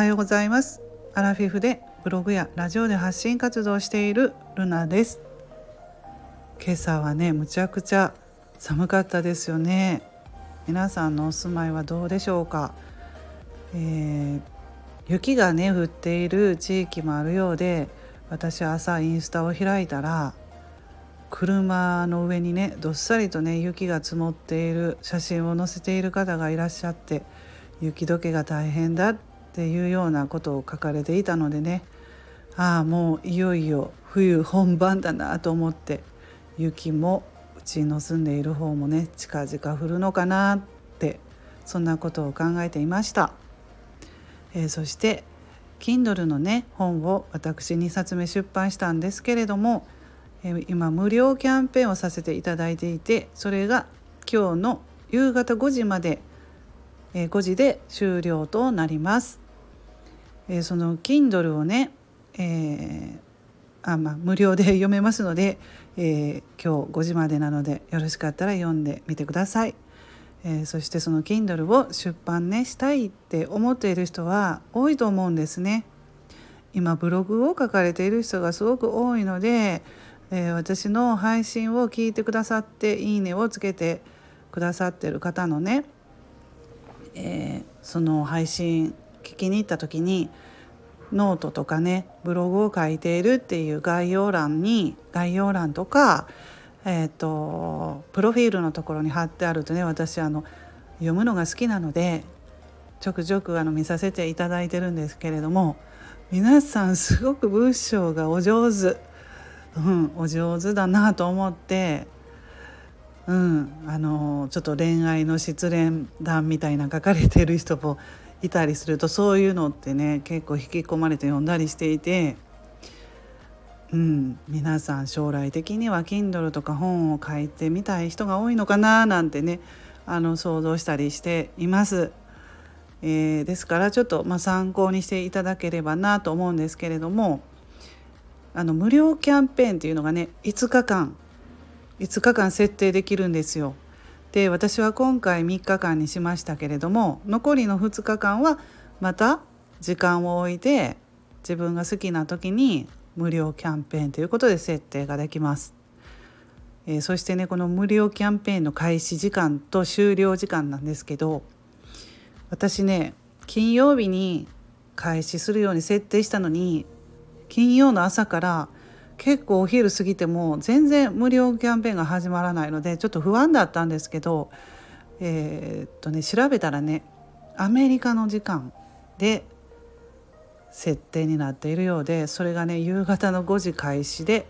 はようございます。アラフィフでブログやラジオで発信活動しているルナです。今朝はねむちゃくちゃ寒かったですよね。皆さんのお住まいはどうでしょうか、えー、雪がね降っている地域もあるようで私朝インスタを開いたら車の上にねどっさりとね雪が積もっている写真を載せている方がいらっしゃって雪解けが大変だっっていうようなことを書かれていたのでねああもういよいよ冬本番だなと思って雪もうちの住んでいる方もね近々降るのかなってそんなことを考えていました、えー、そして Kindle のね本を私2冊目出版したんですけれども、えー、今無料キャンペーンをさせていただいていてそれが今日の夕方5時までえ5時で終了となります。えその Kindle をね、えー、あまあ、無料で 読めますので、えー、今日5時までなのでよろしかったら読んでみてください。えー、そしてその Kindle を出版ねしたいって思っている人は多いと思うんですね。今ブログを書かれている人がすごく多いので、えー、私の配信を聞いてくださって「いいね」をつけてくださってる方のねえー、その配信聞きに行った時にノートとかねブログを書いているっていう概要欄に概要欄とか、えーと、プロフィールのところに貼ってあるとね私あの読むのが好きなのでちょくちょくあの見させていただいてるんですけれども皆さんすごく文章がお上手、うん、お上手だなと思ってうん、あのちょっと恋愛の失恋談みたいな書かれてる人もいたりするとそういうのってね結構引き込まれて読んだりしていて、うん、皆さん将来的には Kindle とか本を書いてみたい人が多いのかななんてねあの想像したりしています。えー、ですからちょっと、まあ、参考にしていただければなと思うんですけれどもあの無料キャンペーンっていうのがね5日間5日間設定できるんですよ。で私は今回3日間にしましたけれども残りの2日間はまた時間を置いて自分が好きな時に無料キャンペーンということで設定ができます。えー、そしてねこの無料キャンペーンの開始時間と終了時間なんですけど私ね金曜日に開始するように設定したのに金曜の朝から結構お昼過ぎても全然無料キャンペーンが始まらないのでちょっと不安だったんですけどえー、っとね調べたらねアメリカの時間で設定になっているようでそれがね夕方の5時開始で、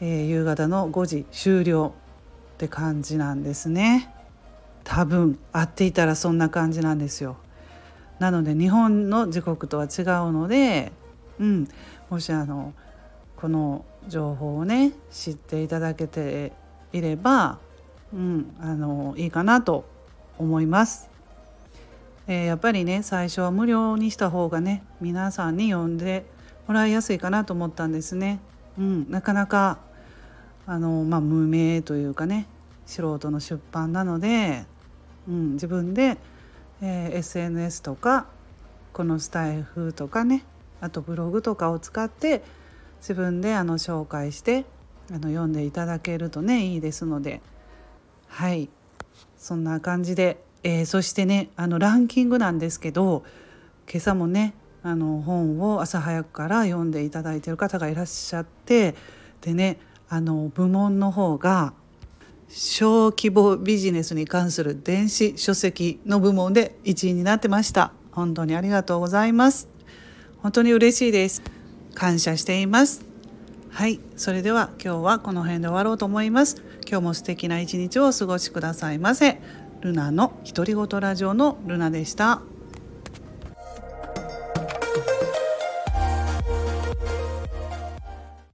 えー、夕方の5時終了って感じなんですね。多分合っていたらそんな感じなんですよ。なので日本の時刻とは違うのでうんもしあのこの情報をね知っていただけていれば、うん、あのいいかなと思います。えー、やっぱりね最初は無料にした方がね皆さんに読んでもらいやすいかなと思ったんですね。うん、なかなかあの、まあ、無名というかね素人の出版なので、うん、自分で、えー、SNS とかこのスタイフとかねあとブログとかを使って自分であの紹介してあの読んでいただけるとねいいですので。はい。そんな感じで、えー、そしてねあのランキングなんですけど今朝もねあの本を朝早くから読んでいただいてる方がいらっしゃってでねあの部門の方が小規模ビジネスに関する電子書籍の部門で1位になってました。本当にありがとうございます。本当に嬉しいです。感謝しています。はいそれでは今日はこの辺で終わろうと思います。今日も素敵な一日をお過ごしくださいませ。ルナの独り言ラジオのルナでした。